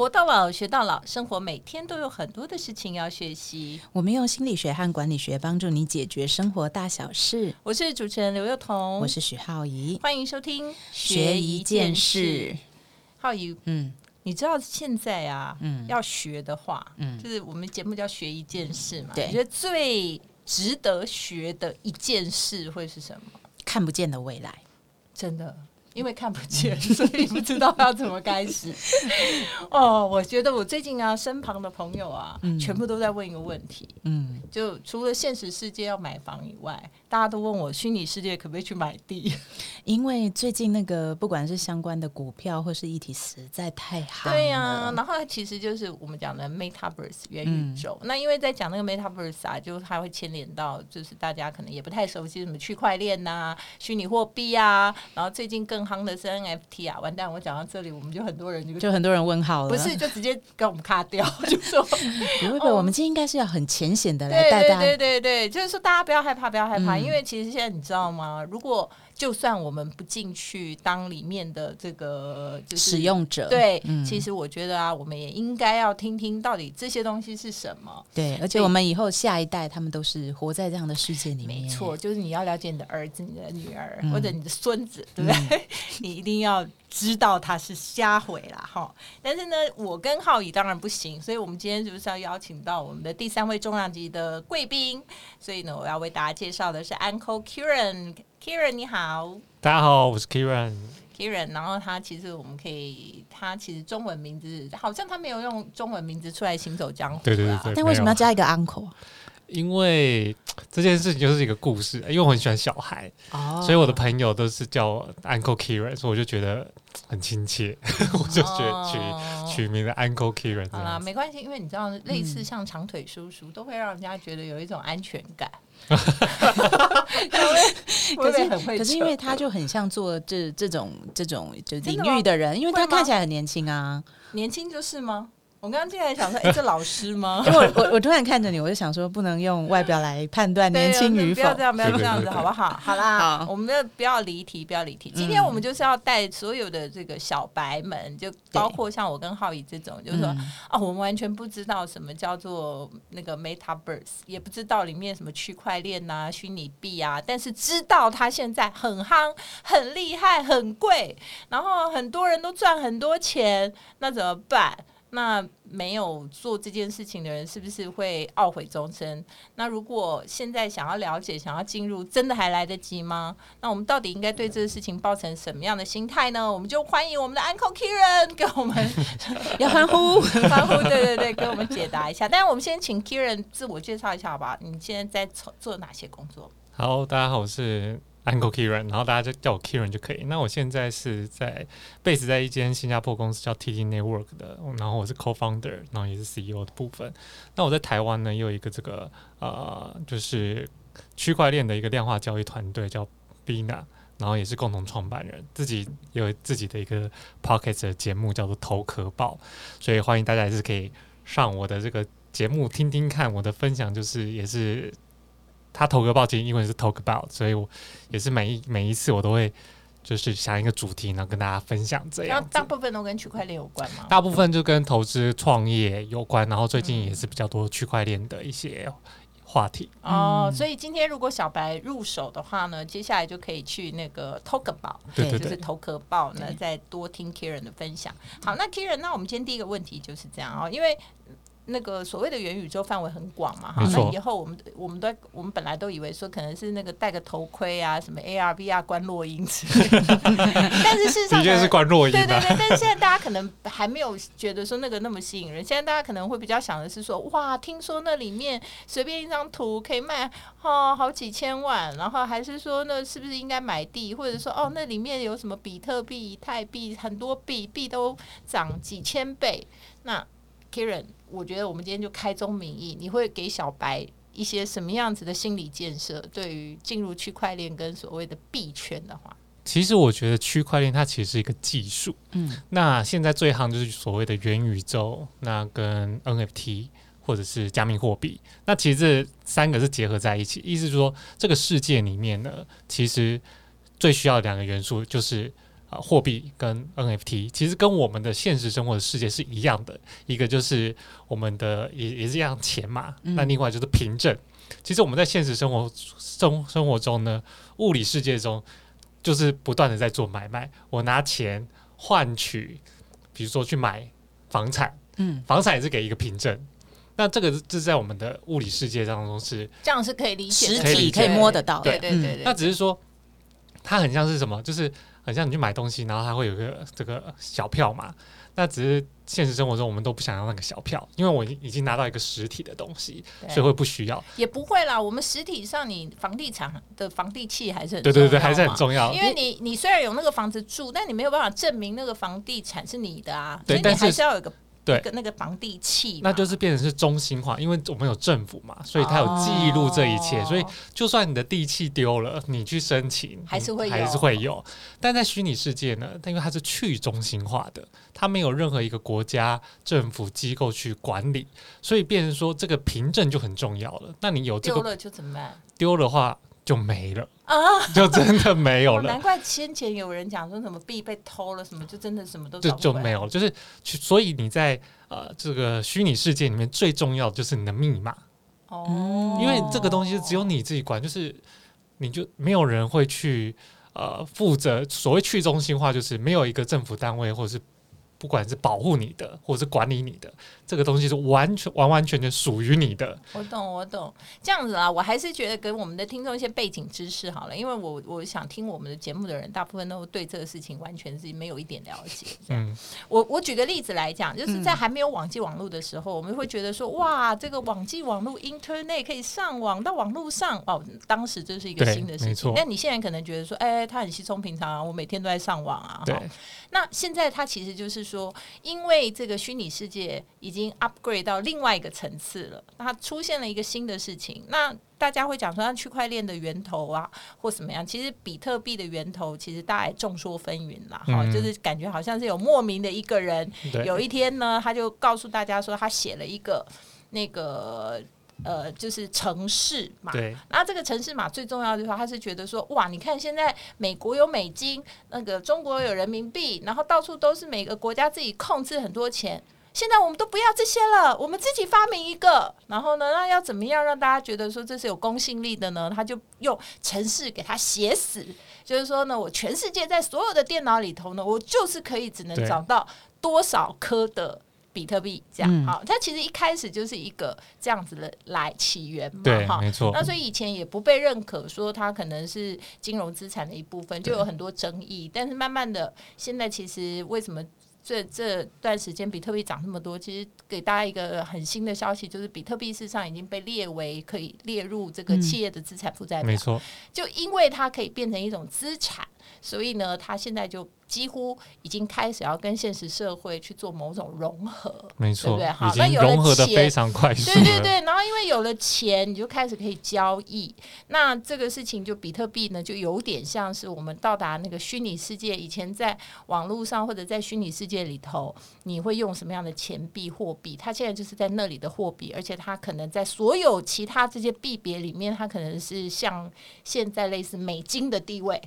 活到老，学到老，生活每天都有很多的事情要学习。我们用心理学和管理学帮助你解决生活大小事。我是主持人刘幼彤，我是许浩怡，欢迎收听学一件事。浩怡，嗯你知道现在啊，嗯要学的话，嗯，就是我们节目叫学一件事嘛。对你觉得最值得学的一件事会是什么？看不见的未来。真的，因为看不见，所以不知道要怎么开始。哦，我觉得我最近啊，身旁的朋友啊，嗯全部都在问一个问题，嗯，就除了现实世界要买房以外，大家都问我虚拟世界可不可以去买地？因为最近那个不管是相关的股票或是议题实在太好对呀、了然后它其实就是我们讲的 Metaverse 元宇宙。嗯那因为在讲那个 Metaverse 啊，就它会牵连到，就是大家可能也不太熟悉什么区块链呐、虚拟货币啊，然后最近更夯的是 NFT 啊。完蛋，我讲到这里，我们就很多人就就很多人问号了。不是，就直接给我们卡掉，就说不会不会，我们今天应该是要很浅显的来对对对带大家。对对，就是说大家不要害怕，不要害怕，嗯因为其实现在你知道吗？如果就算我们不进去当里面的这个就是使用者对，嗯其实我觉得啊，我们也应该要听听到底这些东西是什么。对，而且我们以后下一代他们都是活在这样的世界里面。没错，，就是你要了解你的儿子、你的女儿、嗯或者你的孙子，对不对？你一定要知道他是瞎毁了，哈。但是呢，我跟浩宇当然不行，所以我们今天就是要邀请到我们的第三位重量级的贵宾。所以呢，我要为大家介绍的是 Uncle Kieran。Kieran 你好大家好，我是 Kieran。，Kieran。然后他其实我们可以，他其实中文名字好像他没有用中文名字出来行走江湖啦。对对对对，但为什么要？加一个 uncle？因为这件事情就是一个故事，因为我很喜欢小孩，哦所以我的朋友都是叫我 Uncle Kieran，所以我就觉得很亲切，我就觉得取、哦取名的 Uncle 好啦，没关系，因为你知道，类似像长腿叔叔，都会让人家觉得有一种安全感。可 可是可是因为他就很像做这这种这种就领域的人，因为他看起来很年轻啊。年轻就是吗？我刚刚进来想说，哎、这老师吗？因为我我我突然看着你，我就想说，不能用外表来判断年轻与否不要这。样，不要这样子，好不好？好啦，好我们的不要离题，不要离题。今天我们就是要带所有的这个小白们，就包括像我跟浩宇这种，就是说，嗯哦，我们完全不知道什么叫做那个 Metaverse，也不知道里面什么区块链呐、虚拟币啊，但是知道它现在很夯、很厉害、很贵，然后很多人都赚很多钱，那怎么办？那没有做这件事情的人，是不是会懊悔终身？那如果现在想要了解、想要进入，真的还来得及吗？那我们到底应该对这个事情抱成什么样的心态呢？我们就欢迎我们的 Uncle Kieran 给我们 要欢呼。欢呼，对对对，给我们解答一下。但是我们先请 Kieran 自我介绍一下好吧？你现在在做做哪些工作？好，大家好，我是 Uncle Kieran，然后大家就叫我 Kieran 就可以。那我现在是在 base 在一间新加坡公司叫 TT Network 的，然后我是 co-founder，然后也是 CEO 的部分。那我在台湾呢，也有一个这个呃，就是区块链的一个量化交易团队叫 Bina。然后也是共同创办人，自己有自己的一个 Pocket 的节目叫做头壳报，所以欢迎大家也是可以上我的这个节目听听看我的分享，就是也是他投个报其实英文是 talk about，所以我也是每一每一次我都会就是想一个主题，然后跟大家分享这样然后大。部分都跟区块链有关吗？大部分就跟投资创业有关，然后最近也是比较多区块链的一些话题。哦，嗯所以今天如果小白入手的话呢，接下来就可以去那个 Talk About，对对对，就是头壳报呢对，再多听 Kieran 的分享。好，那 Kieran，那我们今天第一个问题就是这样哦，因为。那个所谓的元宇宙范围很广嘛，哈，那以后我们我们都我们本来都以为说可能是那个戴个头盔啊，什么 AR、VR 关落音之类的，但是事实上的确是关若音的。对对对，但是现在大家可能还没有觉得说那个那么吸引人，现在大家可能会比较想的是说，哇，听说那里面随便一张图可以卖哦好几千万，然后还是说那是不是应该买地，或者说哦那里面有什么比特币、以太币，很多币币都涨几千倍。那 Kieran，我觉得我们今天就开宗明义，你会给小白一些什么样子的心理建设？对于进入区块链跟所谓的币圈的话，其实我觉得区块链它其实是一个技术，嗯那现在最行就是所谓的元宇宙，那跟 NFT 或者是加密货币，那其实这三个是结合在一起，意思是说这个世界里面呢，其实最需要两个元素就是呃货币跟 NFT，其实跟我们的现实生活的世界是一样的，一个就是我们的也也是一样钱嘛，嗯那另外就是凭证。其实我们在现实生活生生活中呢，物理世界中就是不断的在做买卖，我拿钱换取，比如说去买房产，嗯，房产也是给一个凭证。那这个这在我们的物理世界当中是这样是可以理解的，实体可以摸得到的，对对对，那只是说，它很像是什么？就是很像你去买东西，然后它会有个这个小票嘛。那只是现实生活中我们都不想要那个小票，因为我已经拿到一个实体的东西，所以会不需要。也不会啦。我们实体上，你房地产的房地契还是很对对对，还是很重要。因为你你虽然有那个房子住，但你没有办法证明那个房地产是你的啊，所以你还是要有个对。一个那个房地契，那就是变成是中心化，因为我们有政府嘛，所以它有记录这一切，哦。所以就算你的地契丢了，你去申请还是会有还是会有。但在虚拟世界呢，它因为它是去中心化的，它没有任何一个国家政府机构去管理，所以变成说这个凭证就很重要了。那你有这个丢了就怎么办？丢的话，就没了，啊？就真的没有哦了。难怪先前有人讲说什么币被偷了，什么就真的什么都就就没有了，就是去，所以你在呃这个虚拟世界里面最重要的就是你的密码，哦，因为这个东西只有你自己管，就是你就没有人会去呃负责所谓去中心化，就是没有一个政府单位或者是不管是保护你的或者是管理你的这个东西是完全完完全全属于你的。我懂，我懂，这样子啊，我还是觉得给我们的听众一些背景知识好了，因为我我想听我们的节目的人，大部分都对这个事情完全是没有一点了解。嗯，我我举个例子来讲，就是在还没有网际网络的时候，我们会觉得说，哇，这个网际网络 Internet 可以上网到网络上哦，当时这是一个新的事情没错。但你现在可能觉得说，哎，它很稀松平常啊，我每天都在上网啊。对，那现在它其实就是说，因为这个虚拟世界已经 upgrade 到另外一个层次了，那它出现了一个新的事情，那。大家会讲说，那区块链的源头啊，或怎么样？其实比特币的源头，其实大家众说纷纭啦。哈、嗯就是感觉好像是有莫名的一个人，有一天呢，他就告诉大家说，他写了一个那个呃，就是城市嘛。对那这个城市嘛最重要的话，他是觉得说，哇，你看现在美国有美金，那个中国有人民币，然后到处都是每个国家自己控制很多钱。现在我们都不要这些了，我们自己发明一个。然后呢，那要怎么样让大家觉得说这是有公信力的呢？他就用城市给他写死，就是说呢，我全世界在所有的电脑里头呢，我就是可以只能找到多少颗的比特币这样。嗯好，它其实一开始就是一个这样子的来起源嘛，哈。没错那，所以以前也不被认可，说它可能是金融资产的一部分，就有很多争议。但是慢慢的，现在其实为什么这这段时间比特币涨那么多？其实给大家一个很新的消息，就是比特币事实上已经被列为可以列入这个嗯企业的资产负债表没。错，就因为它可以变成一种资产，所以呢，他现在就几乎已经开始要跟现实社会去做某种融合。没错，对好已经那有了融合的钱非常快速。对对对，然后因为有了钱，你就开始可以交易。那这个事情就比特币呢，就有点像是我们到达那个虚拟世界。以前在网络上或者在虚拟世界里头，你会用什么样的钱币、货币？它现在就是在那里的货币，而且它可能在所有其他这些币别里面，它可能是像现在类似美金的地位，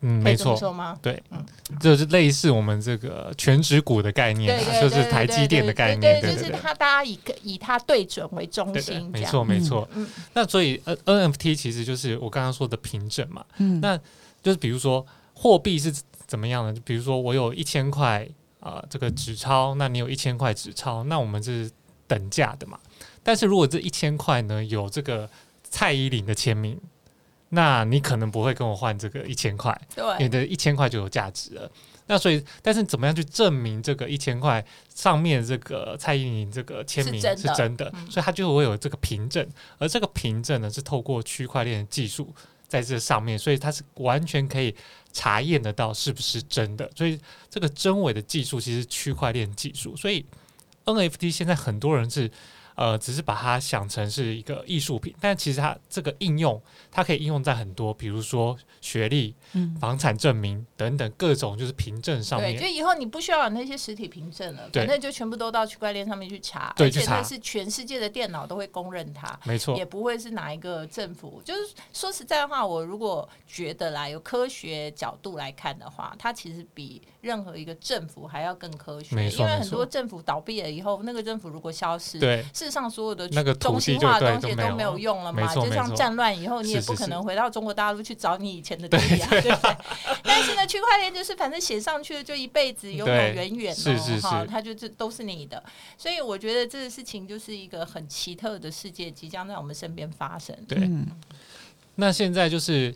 嗯，没错，说吗？对，就是类似我们这个全指股的概念啊，对对对，就是台积电的概念，对，就是它，大家以以它对准为中心，没错没错嗯。那所以 N NFT 其实就是我刚刚说的凭证嘛，嗯那就是比如说货币是怎么样的？就比如说我有一千块啊，这个纸钞，那你有一千块纸钞，那我们是等价的嘛。但是如果这一千块呢有这个蔡依林的签名，那你可能不会跟我换这个一千块，你对的一千块就有价值了。那所以，但是怎么样去证明这个一千块上面这个蔡依林这个签名是真的真的？嗯所以它就会有这个凭证，而这个凭证呢是透过区块链技术在这上面，所以它是完全可以查验得到是不是真的。所以这个真伪的技术其实区块链技术，所以 NFT 现在很多人是呃，只是把它想成是一个艺术品，但其实它这个应用，它可以应用在很多，比如说学历、嗯，房产证明等等各种就是凭证上对，就。以后你不需要有那些实体凭证了，反正就全部都到区块链上面去查，对而且它是全世界的电脑都会公认它。没错也，不会是哪一个政府，就是说实在话，我如果觉得啦，有科学角度来看的话，它其实比任何一个政府还要更科学，因为很多政府倒闭了以后，那个政府如果消失，对事实上所有的那个土中心化的东西都没有用了嘛，就像战乱以后，你也不可能回到中国大陆去找你以前的地啊，对不对？但是呢，区块链就是反正写上去了就一辈子永永对远远是是是它就这都是你的，所以我觉得这个事情就是一个很奇特的世界即将在我们身边发生。对。嗯那现在就是，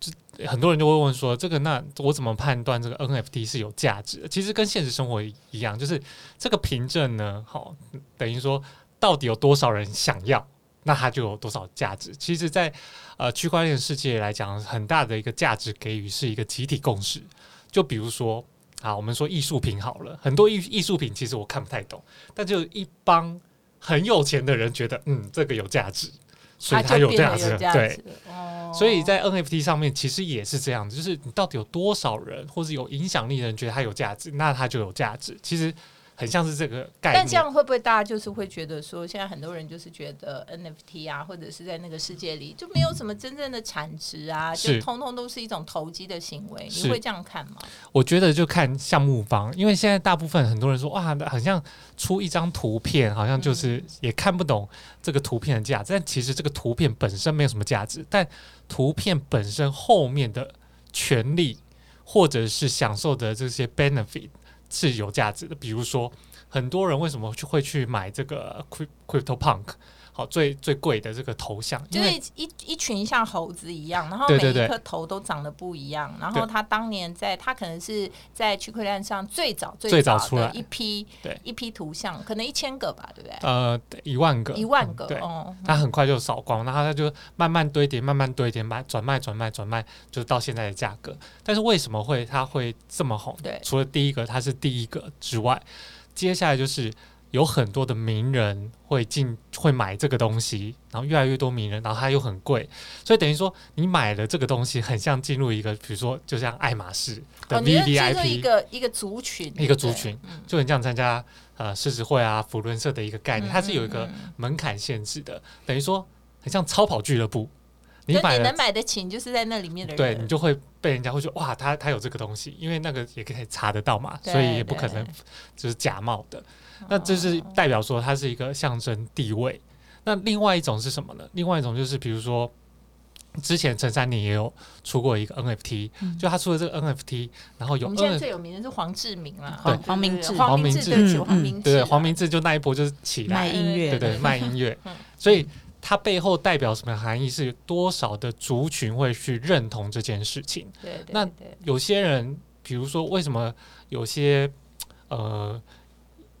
就很多人就会问说，这个那我怎么判断这个 NFT 是有价值的？其实跟现实生活一样，就是这个凭证呢，好，等于说到底有多少人想要，那它就有多少价值。其实在，呃区块链世界来讲，很大的一个价值给予是一个集体共识。就比如说啊，我们说艺术品好了，很多艺艺术品其实我看不太懂，但就一帮很有钱的人觉得，嗯，这个有价值，所以它有价值，对。哦所以在 NFT 上面其实也是这样子，就是你到底有多少人或是有影响力的人觉得它有价值，那它就有价值。其实很像是这个概念但这。样会不会大家就是会觉得说，现在很多人就是觉得 NFT 啊，或者是在那个世界里就没有什么真正的产值啊，就通通都是一种投机的行为，你会这样看吗？我觉得就看项目方，因为现在大部分很多人说哇，好像出一张图片，好像就是也看不懂这个图片的价值，但其实这个图片本身没有什么价值，但图片本身后面的权利或者是享受的这些 benefit 是有价值的。比如说，很多人为什么去会去买这个 Cryp- Crypto Punk？好，最最贵的这个头像，因就是一一群像猴子一样，然后每一颗头都长得不一样。然后他当年在，他可能是在区块链上最早最早出来一批对一批图像，可能一千个吧，对不对？呃一万个，一万个哦，它很快就扫光，然后他就慢慢堆叠，慢慢堆叠，卖转卖转卖转卖，就是到现在的价格。但是为什么会它会这么红？对除了第一个它是第一个之外，接下来就是有很多的名人会进会买这个东西，然后越来越多名人，然后它又很贵，所以等于说你买了这个东西，很像进入一个，比如说就像爱马仕的 V 进 V 入 I 一个一个族群，一个族群嗯。就很像参加呃狮子会啊、福伦社的一个概念，它是有一个门槛限制的，等于说很像超跑俱乐部。你就你买能买得起，你就是在那里面的人，对你就会被人家会说哇，他他有这个东西，因为那个也可以查得到嘛，所以也不可能就是假冒的。那这是哦代表说它是一个象征地位。那另外一种是什么呢？另外一种就是比如说。之前陈珊妮也有出过一个 NFT，、就他出了这个 NFT，然后有我们现在 N 最有名的是黄志明啦，对对黄明志黄明志黄明志啦，对黄明志就那一波就是起来卖音乐对对，对卖音乐 嗯，所以它背后代表什么含义？是多少的族群会去认同这件事情？对对那有些人，比如说为什么有些呃，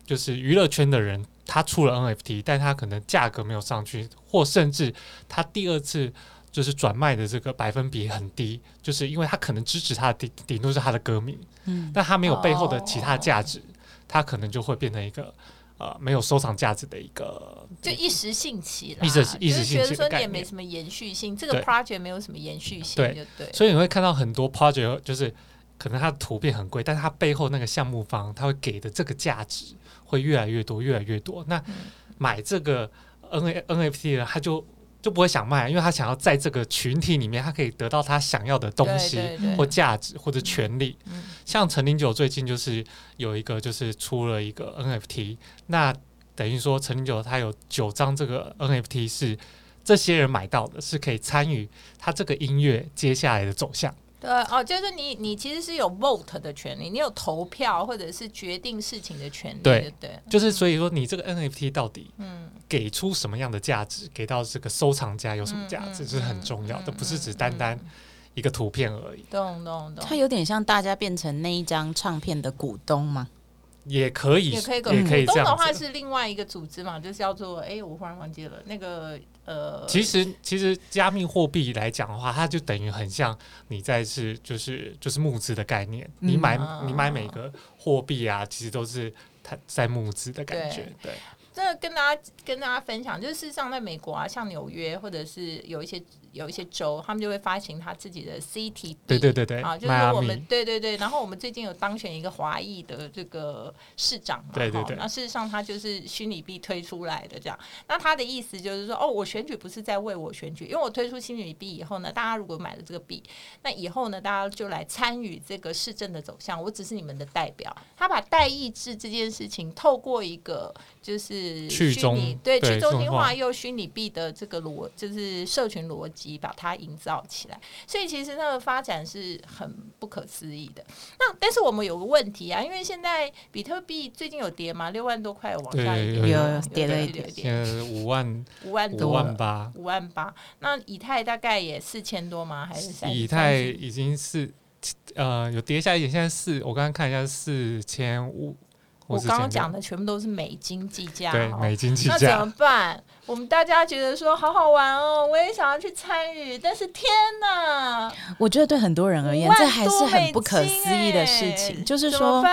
就是娱乐圈的人，他出了 NFT，但他可能价格没有上去，或甚至他第二次。就是转卖的这个百分比很低，就是因为他可能支持他的顶顶多是他的歌迷，嗯，但他没有背后的其他哦价值，他可能就会变成一个呃没有收藏价值的一个就一时兴起啦，一时一时就是觉得兴起的说你也没什么延续性，这个 project 没有什么延续性，对就对。所以你会看到很多 project，就是可能它的图片很贵，但是它背后那个项目方他会给的这个价值会越来越多，越来越多。那嗯买这个 N A NFT 的人，他就就不会想卖，因为他想要在这个群体里面，他可以得到他想要的东西或价值或者权利。嗯像陈零九最近就是有一个就是出了一个 NFT，那等于说陈零九他有九张这个 NFT 是这些人买到的，是可以参与他这个音乐接下来的走向。对哦，就是你你其实是有 vote 的权利，你有投票或者是决定事情的权利，对对？就是所以说，你这个 NFT 到底嗯，给出什么样的价值，给到这个收藏家有什么价值，是很重要的，嗯不是只单单一个图片而已。懂懂懂它。有点像大家变成那一张唱片的股东嘛。也可以，也可以也可以股东的这样子。话是另外一个组织嘛，就是叫做哎，我忽然忘记了那个呃，其实，其实加密货币来讲的话，它就等于很像你在是就是就是募资的概念。你买嗯你买每个货币啊，其实都是它在募资的感觉。对，真的跟大家跟大家分享，就是事实上在美国啊，像纽约或者是有一些有一些州，他们就会发行他自己的 CT，对对对对，啊，就是我们对对对，然后我们最近有当选一个华裔的这个市长嘛，对对对，那事实上他就是虚拟币推出来的这样，那他的意思就是说，哦，我选举不是在为我选举，因为我推出虚拟币以后呢，大家如果买了这个币，那以后呢，大家就来参与这个市政的走向，我只是你们的代表，他把代议制这件事情透过一个就是虚拟对去中心化。又虚拟币的这个逻，就是社群逻辑，把它营造起来。所以其实那个发展是很不可思议的。那但是我们有个问题啊，因为现在比特币最近有跌吗，六万多块往下一点，有跌了一点，现在五万五万多万八五万八。那以太大概也四千多吗？还是以太已经是呃有跌下一点，现在四我刚刚看一下四千五。我刚刚讲的全部都是美金计价，对，美金计价。那怎么办？我们大家觉得说好好玩哦，我也想要去参与，但是天哪！我觉得对很多人而言，这还是很不可思议的事情。就是说，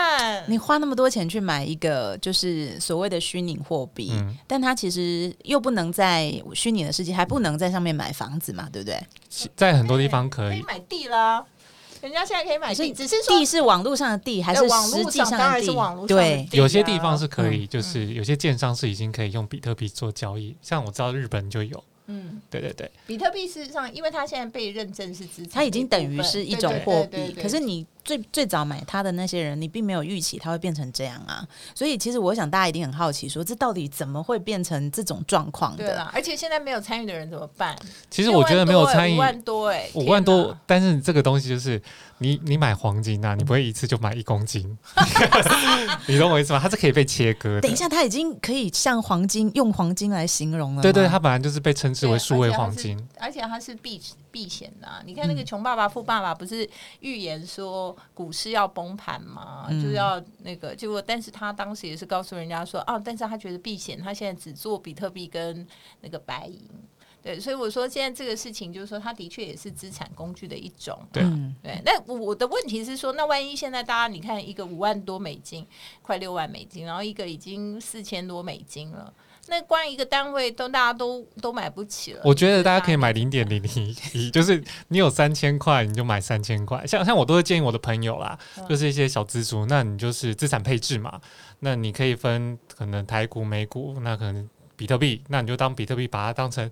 你花那么多钱去买一个就是所谓的虚拟货币，但它其实又不能在虚拟的世界，还不能在上面买房子嘛，对不对？在很多地方可以买地了。人家现在可以买地，只是说地是网络上的地，还是实际上的地？对，有些地方是可以，就是有些建商是已经可以用比特币做交易，像我知道日本就有。嗯，对对对，比特币事实上，因为它现在被认证是资产，它已经等于是一种货币。可是你最最早买它的那些人，你并没有预期它会变成这样啊。所以其实我想大家一定很好奇，说这到底怎么会变成这种状况的？而且现在没有参与的人怎么办？其实我觉得没有参与五万多哎，五万多，但是这个东西就是你你买黄金啊，你不会一次就买一公斤，你懂我意思吗？它是可以被切割。等一下，它已经可以像黄金用黄金来形容了。对对，它本来就是被称。之为数位黄金，而且它是避避险的。你看那个穷爸爸富爸爸不是预言说股市要崩盘吗？就要那个结果，但是他当时也是告诉人家说，啊，但是他觉得避险，他现在只做比特币跟那个白银。对，所以我说现在这个事情就是说，它的确也是资产工具的一种。对对，那我的问题是说，那万一现在大家你看一个五万多美金，快六万美金，然后一个已经四千多美金了。那光一个单位都大家都都买不起了。我觉得大家可以买零点零零一，就是你有三千块，你就买三千块。像像我都会建议我的朋友啦，就是一些小资族，那你就是资产配置嘛。那你可以分可能台股、美股，那可能比特币，那你就当比特币把它当成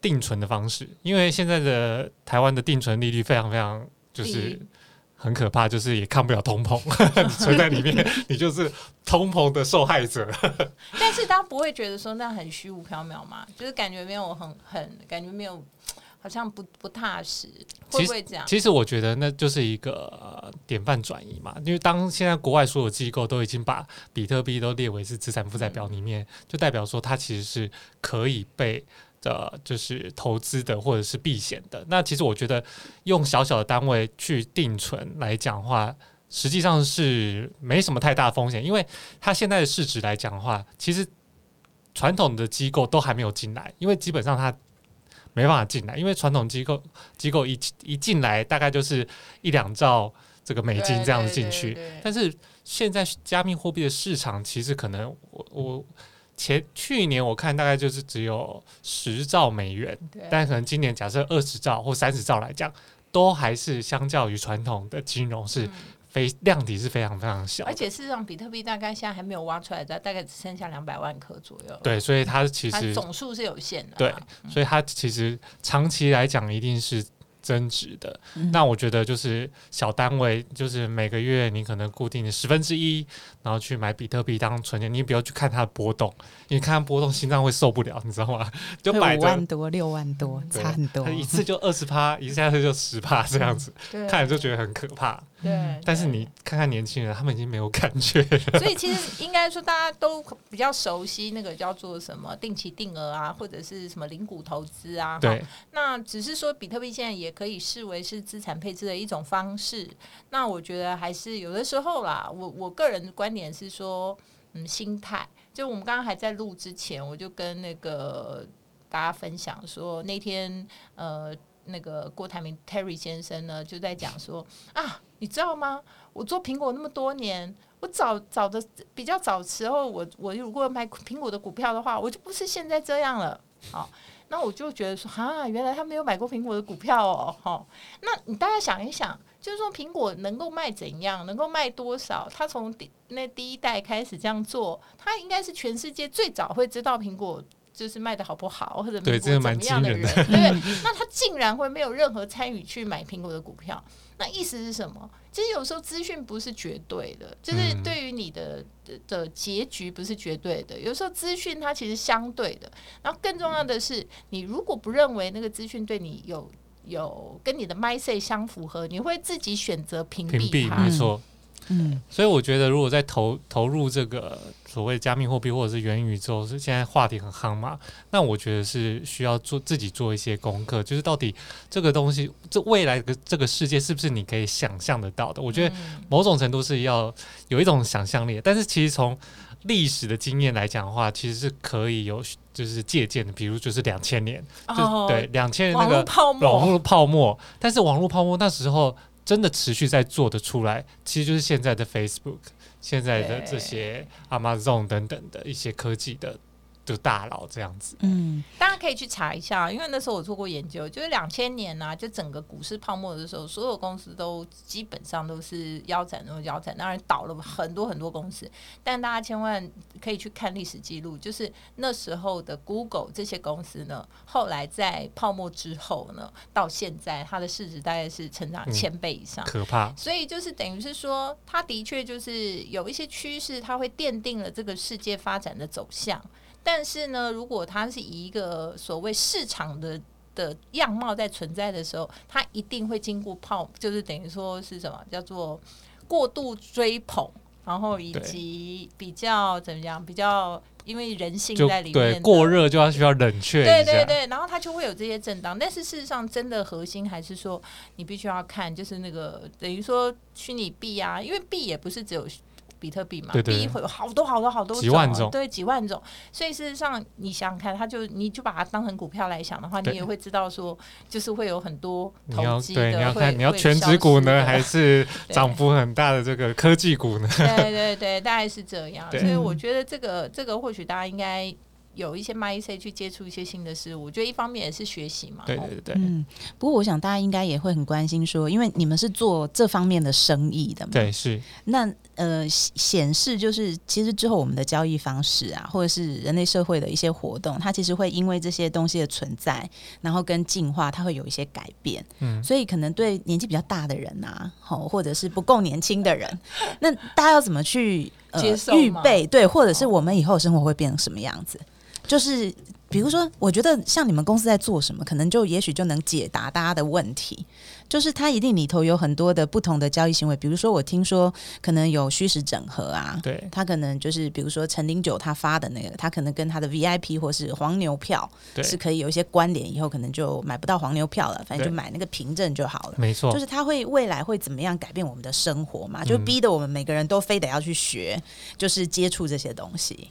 定存的方式，因为现在的台湾的定存利率非常非常就是。很可怕，就是也看不了通膨，存在里面，你就是通膨的受害者。但是大家不会觉得说那很虚无缥缈嘛？就是感觉没有很很感觉没有，好像不不踏实，会不会这样？其实我觉得那就是一个典范转移嘛。因为当现在国外所有机构都已经把比特币都列为是资产负债表里面，就代表说它其实是可以被。的就是投资的或者是避险的，那其实我觉得用小小的单位去定存来讲话，实际上是没什么太大风险，因为它现在的市值来讲的话，其实传统的机构都还没有进来，因为基本上它没办法进来，因为传统机构机构一一进来大概就是一两兆这个美金这样子进去，但是现在加密货币的市场其实可能我我。前去年我看大概就是只有十兆美元，但可能今年假设二十兆或三十兆来讲，都还是相较于传统的金融是非量体是非常非常小。而且事实上，比特币大概现在还没有挖出来的，大概只剩下两百万颗左右。对，所以它其实总数是有限的。对，所以它其实长期来讲一定是。增值的，那我觉得就是小单位，就是每个月你可能固定的十分之一，然后去买比特币当存钱，你不要去看它的波动，你看它波动心脏会受不了，你知道吗？就买五万多、六万多，差很多，一次就二十趴，一下子就十趴这样子，看着就觉得很可怕。对，但是你看看年轻人，他们已经没有感觉了。所以其实应该说，大家都比较熟悉那个叫做什么定期定额啊，或者是什么零股投资啊。对。那只是说，比特币现在也可以视为是资产配置的一种方式。那我觉得还是有的时候啦，我我个人的观点是说，嗯，心态。就我们刚刚还在录之前，我就跟那个大家分享说，那天呃。那个郭台铭 Terry 先生呢，就在讲说啊，你知道吗？我做苹果那么多年，我早早的比较早时候，我我如果买苹果的股票的话，我就不是现在这样了。好，那我就觉得说，啊，原来他没有买过苹果的股票哦。好，那你大家想一想，就是说苹果能够卖怎样，能够卖多少？他从第那第一代开始这样做，他应该是全世界最早会知道苹果。就是卖的好不好，或者对怎么样的人，对，那他竟然会没有任何参与去买苹果的股票，那意思是什么？其实有时候资讯不是绝对的，就是对于你的的结局不是绝对的。有时候资讯它其实相对的，然后更重要的是，你如果不认为那个资讯对你有有跟你的 my say 相符合，你会自己选择屏蔽它。没错。嗯，所以我觉得，如果在投投入这个所谓加密货币或者是元宇宙，是现在话题很夯嘛？那我觉得是需要做自己做一些功课，就是到底这个东西，这未来的这个世界是不是你可以想象得到的？我觉得某种程度是要有一种想象力，但是其实从历史的经验来讲的话，其实是可以有就是借鉴的，比如就是两千年，就对两千年那个网络泡沫，但是网络泡沫那时候。真的持续在做的出来，其实就是现在的 Facebook，现在的这些 Amazon 等等的一些科技的。就大佬这样子，嗯，大家可以去查一下，因为那时候我做过研究，就是两千年呐，就整个股市泡沫的时候，所有公司都基本上都是腰斩，都腰斩，当然倒了很多很多公司，但大家千万可以去看历史记录，就是那时候的 Google 这些公司呢，后来在泡沫之后呢，到现在它的市值大概是成长千倍以上，可怕。所以就是等于是说，它的确就是有一些趋势，它会奠定了这个世界发展的走向。但是呢，如果它是以一个所谓市场的的样貌在存在的时候，它一定会经过泡，就是等于说是什么叫做过度追捧，然后以及比较怎么样，比较因为人性在里面，过热就要需要冷却，对对对，然后它就会有这些震荡。但是事实上，真的核心还是说，你必须要看，就是那个等于说虚拟币啊，因为币也不是只有。比特币嘛，币会有好多好多好多种，对，几万种。所以事实上，你想想看，它就你就把它当成股票来想的话，你也会知道说，就是会有很多投机的。你要看你要全职股呢，还是 涨幅很大的这个科技股呢？对对对，大概是这样。所以我觉得这个这个或许大家应该。有一些 m y c 去接触一些新的事物，我觉得一方面也是学习嘛。对对对。嗯，不过我想大家应该也会很关心，说因为你们是做这方面的生意的嘛。对，是。那呃，显示就是其实之后我们的交易方式啊，或者是人类社会的一些活动，它其实会因为这些东西的存在，然后跟进化，它会有一些改变。嗯。所以可能对年纪比较大的人啊，好，或者是不够年轻的人，那大家要怎么去接受、预备？对，或者是我们以后生活会变成什么样子？就是，比如说，我觉得像你们公司在做什么，可能就也许就能解答大家的问题。就是它一定里头有很多的不同的交易行为，比如说我听说可能有虚实整合啊，对，他可能就是比如说陈林九他发的那个，他可能跟他的 VIP 或是黄牛票是可以有一些关联，以后可能就买不到黄牛票了，反正就买那个凭证就好了。没错，就是他会未来会怎么样改变我们的生活嘛？就逼得我们每个人都非得要去学，就是接触这些东西。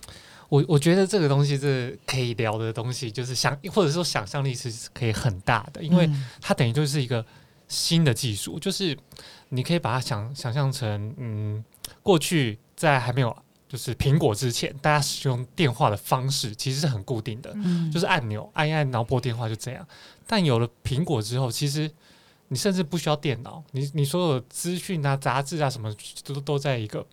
我我觉得这个东西是可以聊的东西，就是想或者说想象力是可以很大的，因为它等于就是一个新的技术，就是你可以把它想想象成，嗯，过去在还没有就是苹果之前，大家使用电话的方式其实是很固定的，就是按钮按一按，然后拨电话就这样。但有了苹果之后，其实你甚至不需要电脑，你你所有资讯啊、杂志啊什么都都在一个。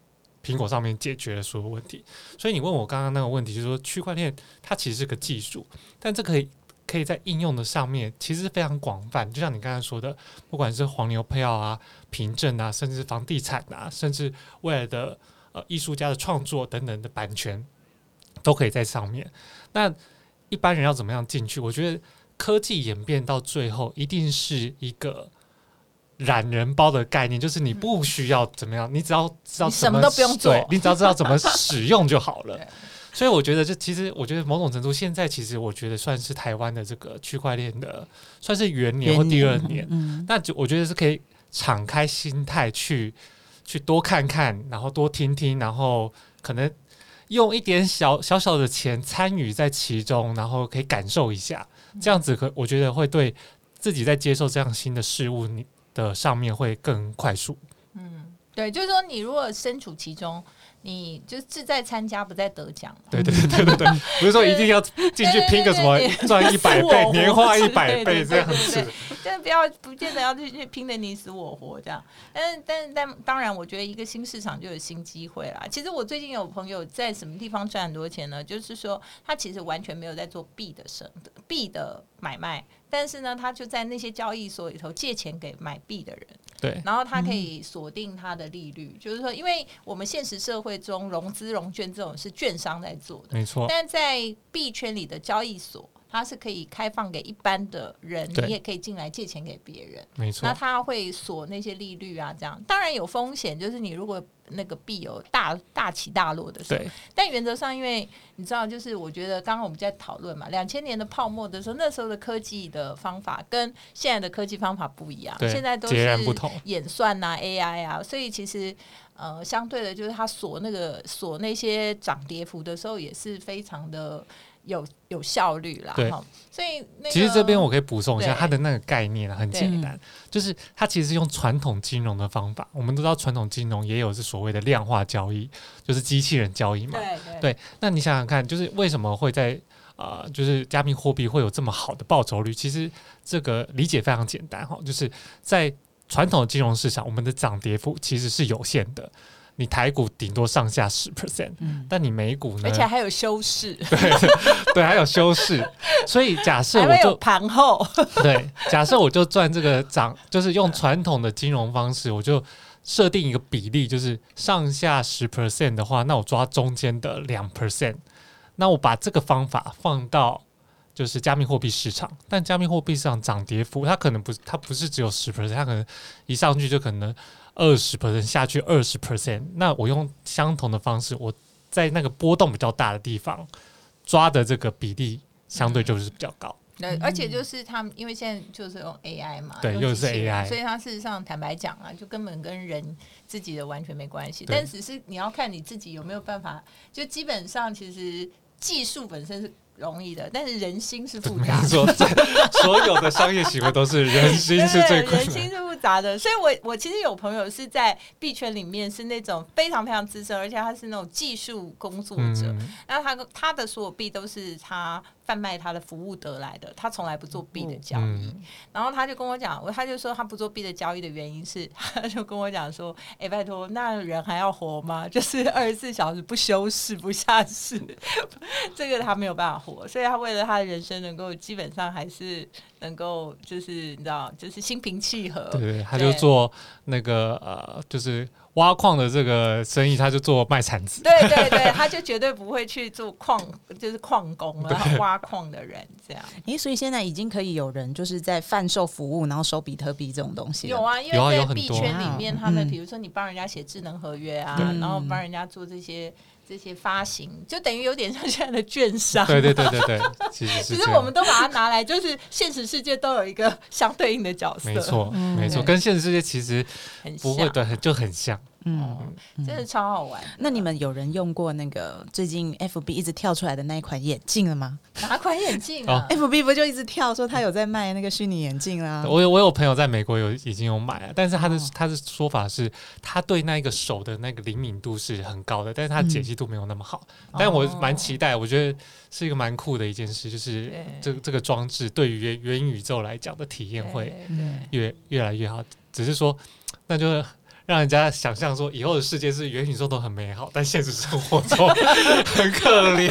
苹果上面解决了所有问题，所以你问我刚刚那个问题，就是说区块链它其实是个技术，但这可以可以在应用的上面其实非常广泛。就像你刚才说的，不管是黄牛票啊、凭证啊，甚至房地产啊，甚至未来的呃艺术家的创作等等的版权，都可以在上面。那一般人要怎么样进去？我觉得科技演变到最后，一定是一个。懒人包的概念就是你不需要怎么样，你只要知道什么都不用做，你只要知道怎么 使用就好了。所以我觉得，这其实我觉得某种程度，现在其实我觉得算是台湾的这个区块链的算是元年或第二年。那就我觉得是可以敞开心态去去多看看，然后多听听，然后可能用一点小小小的钱参与在其中，然后可以感受一下，这样子可我觉得会对自己在接受这样新的事物你。的上面会更快速。嗯对就是说你如果身处其中你就志在参加，不在得奖。对对对对对，不是说一定要进去拼个什么赚一百倍、年化一百倍这样子。但不要不见得要去去拼的你死我活这样。但是但是但当然，我觉得一个新市场就有新机会啦。其实我最近有朋友在什么地方赚很多钱呢？就是说他其实完全没有在做币的生币的买卖，但是呢，他就在那些交易所里头借钱给买币的人。对，然后它可以锁定它的利率，就是说，因为我们现实社会中融资融券这种是券商在做的，没错。但在币圈里的交易所，它是可以开放给一般的人，你也可以进来借钱给别人，没错。那它会锁那些利率啊，这样当然有风险，就是你如果。那个币有大大起大落的时候，但原则上，因为你知道，就是我觉得刚刚我们在讨论嘛，两千年的泡沫的时候，那时候的科技的方法跟现在的科技方法不一样，现在都是演算呐 AI 啊，所以其实呃，相对的，就是它锁那个锁那些涨跌幅的时候，也是非常的。有有效率啦，对，所以其实这边我可以补充一下，它的那个概念很简单，就是它其实是用传统金融的方法。我们都知道传统金融也有是所谓的量化交易，就是机器人交易嘛。对，那你想想看，就是为什么会在啊，就是加密货币会有这么好的报酬率？其实这个理解非常简单哈，就是在传统金融市场，我们的涨跌幅其实是有限的。你台股顶多上下十 percent，但你美股呢？而且还有修饰，对 对，还有修饰。所以假设我就盘后，对，假设我就赚这个涨，就是用传统的金融方式，我就设定一个比例，就是上下十 percent 的话，那我抓中间的两 percent。那我把这个方法放到就是加密货币市场，但加密货币市场涨跌幅，它可能不，它不是只有十 percent，它可能一上去就可能。二十 percent 下去二十 percent，那我用相同的方式，我在那个波动比较大的地方抓的这个比例相对就是比较高。对，而且就是他们，因为现在就是用 AI 嘛，对，又是 AI，所以它事实上坦白讲啊，就根本跟人自己的完全没关系。但只是你要看你自己有没有办法，就基本上其实技术本身是。容易的，但是人心是复杂。说所有的商业行为都是人心是最 人心是复杂的，所以我我其实有朋友是在币圈里面是那种非常非常资深，而且他是那种技术工作者，那他他的所有币都是他。贩卖他的服务得来的，他从来不做币的交易。然后他就跟我讲，我他就说他不做币的交易的原因是，他就跟我讲说：“哎，拜托，那人还要活吗？就是二十四小时不休息不下市，这个他没有办法活。所以他为了他的人生能够基本上还是能够，就是你知道，就是心平气和。对，他就做那个呃，就是。挖矿的这个生意，他就做卖铲子。对对对，他就绝对不会去做矿，就是矿工然后挖矿的人这样。诶，所以现在已经可以有人就是在贩售服务，然后收比特币这种东西。有啊，因为在币圈里面，他们比如说你帮人家写智能合约啊，然后帮人家做这些。这些发行就等于有点像现在的券商，对对对对对，其实其实 我们都把它拿来，就是现实世界都有一个相对应的角色，没错没错，跟现实世界其实不会对，就很像。嗯，真的超好玩。那你们有人用过那个最近 FB 一直跳出来的那一款眼镜了吗？哪款眼镜啊？FB 不就一直跳说他有在卖那个虚拟眼镜啊？我有我有朋友在美国有已经有买了，但是他的他的说法是，他对那个手的那个灵敏度是很高的，但是他解析度没有那么好。但我蛮期待，我觉得是一个蛮酷的一件事，就是这这个装置对于元元宇宙来讲的体验会越越来越好。只是说，那就。让人家想象说以后的世界是元宇宙都很美好，但现实生活中很可怜。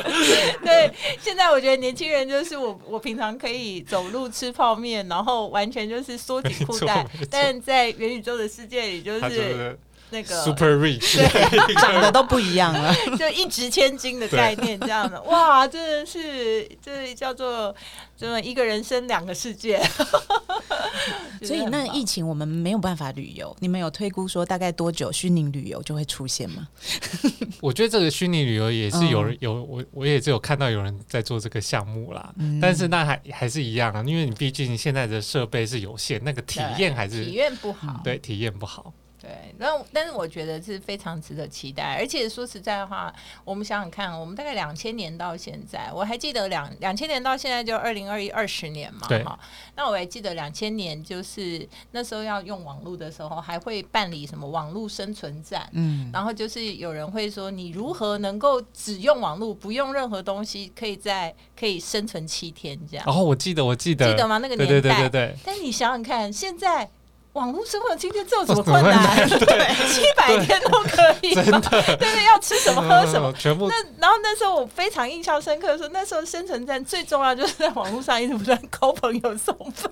对，现在我觉得年轻人就是我，我平常可以走路吃泡面，然后完全就是缩紧裤带，但在元宇宙的世界里就是。那个 super rich，对 长得都不一样了，就一值千金的概念这样的，哇，真的是这叫做这么一个人生两个世界。所以那疫情我们没有办法旅游，你们有推估说大概多久虚拟旅游就会出现吗？我觉得这个虚拟旅游也是有人有我我也只有看到有人在做这个项目啦，但是那还还是一样啊，因为你毕竟现在的设备是有限，那个体验还是体验不好，对，体验不好。对，那但是我觉得是非常值得期待，而且说实在的话，我们想想看，我们大概两千年到现在，我还记得两两千年到现在就二零二一二十年嘛，哈。那我还记得两千年就是那时候要用网络的时候，还会办理什么网络生存战，嗯，然后就是有人会说你如何能够只用网络不用任何东西，可以在可以生存七天这样。哦，我记得，我记得，记得吗？那个年代，对对对对。但你想想看，现在。网络生活今天这有什么困难？对，七百天都可以。真的，对对，要吃什么喝什么，全部。那然后那时候我非常印象深刻，说那时候生存战最重要就是在网络上一直不断抠朋友送饭。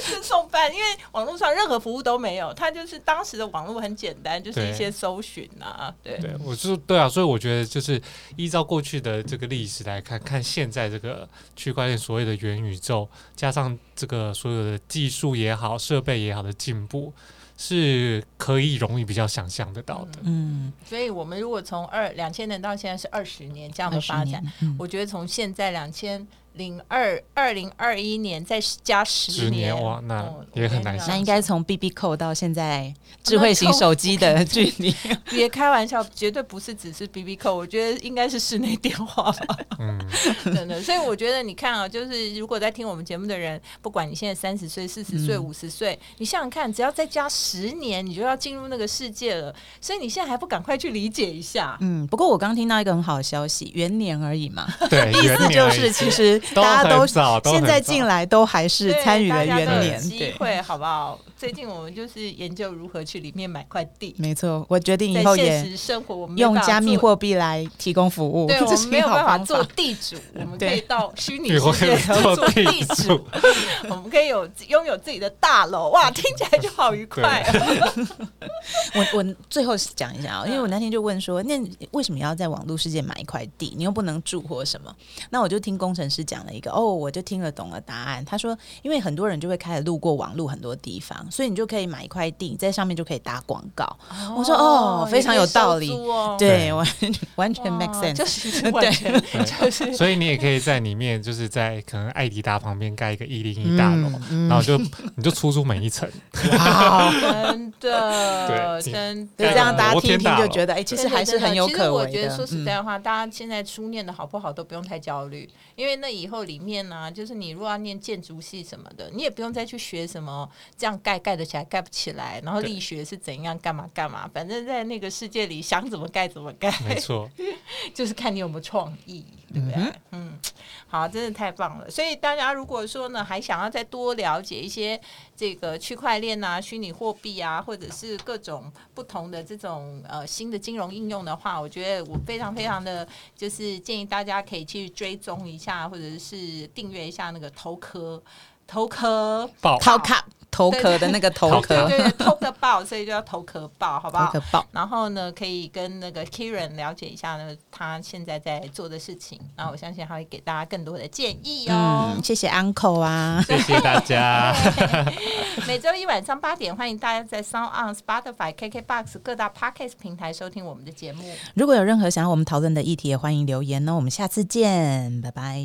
是 送饭，因为网络上任何服务都没有，它就是当时的网络很简单，就是一些搜寻啊。对，对我就对啊，所以我觉得就是依照过去的这个历史来看，看现在这个区块链所谓的元宇宙，加上这个所有的技术也好、设备也好的进步，是可以容易比较想象得到的。嗯，所以我们如果从二两千年到现在是二十年这样的发展，我觉得从现在两千。零二二零二一年再加十年哇，那也很难。那应该从 B B 扣到现在智慧型手机的距离，别开玩笑，绝对不是只是 B B 扣，我觉得应该是室内电话。嗯，真的。所以我觉得你看啊，就是如果在听我们节目的人，不管你现在三十岁、四十岁、五十岁，你想想看，只要再加十年，你就要进入那个世界了。所以你现在还不赶快去理解一下？嗯。不过我刚听到一个很好的消息，元年而已嘛。对，意思就是其实。大家都现在进来都还是参与了元年，机会好不好？最近我们就是研究如何去里面买块地。没错，我决定以后也生活我们用加密货币来提供服务。对，我们没有办法做地主，我们 可以到虚拟世界做地主。我们可以有拥有自己的大楼，哇，听起来就好愉快。我我最后讲一下啊，因为我那天就问说，那为什么要在网络世界买一块地？你又不能住或什么？那我就听工程师讲了一个，哦，我就听得懂了答案。他说，因为很多人就会开始路过网络很多地方。所以你就可以买一块地，在上面就可以打广告。我说哦，非常有道理，对，完 完全 make sense，就是完全就是。所以你也可以在里面，就是在可能艾迪达旁边盖一个一零一大楼，然后就你就出租每一层。真的，对，真就这样大家听听就觉得，哎，其实还是很有可为的。我觉得说实在话，大家现在书念的好不好都不用太焦虑，因为那以后里面呢，就是你如果要念建筑系什么的，你也不用再去学什么这样盖。盖得起来，盖不起来，然后力学是怎样，干嘛干嘛，反正在那个世界里想怎么盖怎么盖，没错，就是看你有没有创意，对不对？嗯，好，真的太棒了。所以大家如果说呢，还想要再多了解一些这个区块链啊、虚拟货币啊，或者是各种不同的这种呃新的金融应用的话，我觉得我非常非常的就是建议大家可以去追踪一下，或者是订阅一下那个头壳头壳报头卡。头壳的那个头壳，对对，头壳爆，所以就叫头壳爆，好不好？头壳爆。然后呢，可以跟那个 Kieran 了解一下呢，他现在在做的事情。然后我相信他会给大家更多的建议哦。谢谢 Uncle 啊，谢谢大家。每周一晚上八点，欢迎大家在 Sound on Spotify、KKBox 各大 Podcast 平台收听我们的节目。如果有任何想要我们讨论的议题，也欢迎留言哦。我们下次见，拜拜。